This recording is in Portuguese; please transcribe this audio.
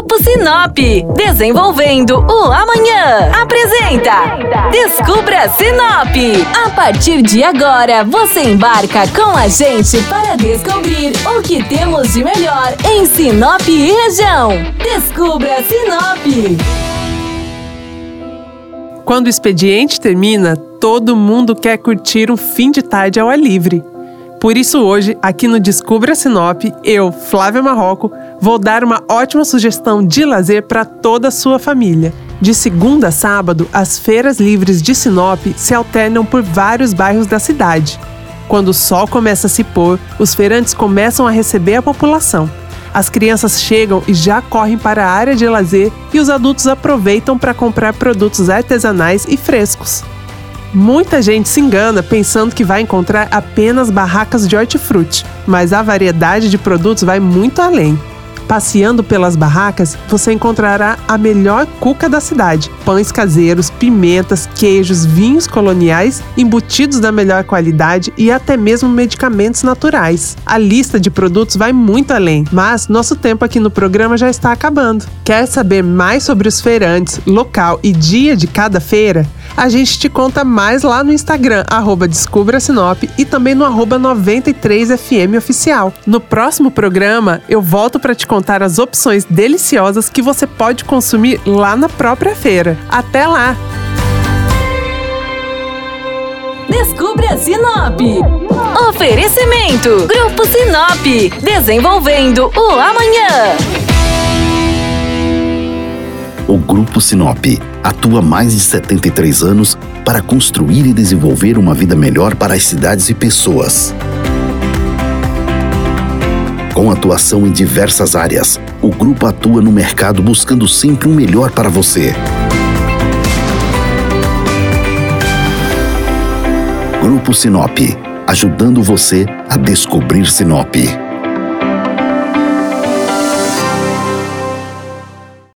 Grupo Sinop, desenvolvendo o amanhã. Apresenta Descubra Sinop. A partir de agora, você embarca com a gente para descobrir o que temos de melhor em Sinop e região. Descubra Sinop. Quando o expediente termina, todo mundo quer curtir um fim de tarde ao ar livre. Por isso, hoje, aqui no Descubra Sinop, eu, Flávia Marroco, vou dar uma ótima sugestão de lazer para toda a sua família. De segunda a sábado, as feiras livres de Sinop se alternam por vários bairros da cidade. Quando o sol começa a se pôr, os feirantes começam a receber a população. As crianças chegam e já correm para a área de lazer e os adultos aproveitam para comprar produtos artesanais e frescos. Muita gente se engana pensando que vai encontrar apenas barracas de hortifruti, mas a variedade de produtos vai muito além. Passeando pelas barracas, você encontrará a melhor cuca da cidade: pães caseiros, pimentas, queijos, vinhos coloniais, embutidos da melhor qualidade e até mesmo medicamentos naturais. A lista de produtos vai muito além, mas nosso tempo aqui no programa já está acabando. Quer saber mais sobre os feirantes, local e dia de cada feira? A gente te conta mais lá no Instagram, arroba Descubra Sinop e também no arroba 93FM Oficial. No próximo programa, eu volto para te contar as opções deliciosas que você pode consumir lá na própria feira. Até lá! Descubra Sinop. Oferecimento: Grupo Sinop. Desenvolvendo o amanhã. O Grupo Sinop atua há mais de 73 anos para construir e desenvolver uma vida melhor para as cidades e pessoas. Com atuação em diversas áreas, o grupo atua no mercado buscando sempre o um melhor para você. Grupo Sinop, ajudando você a descobrir Sinop.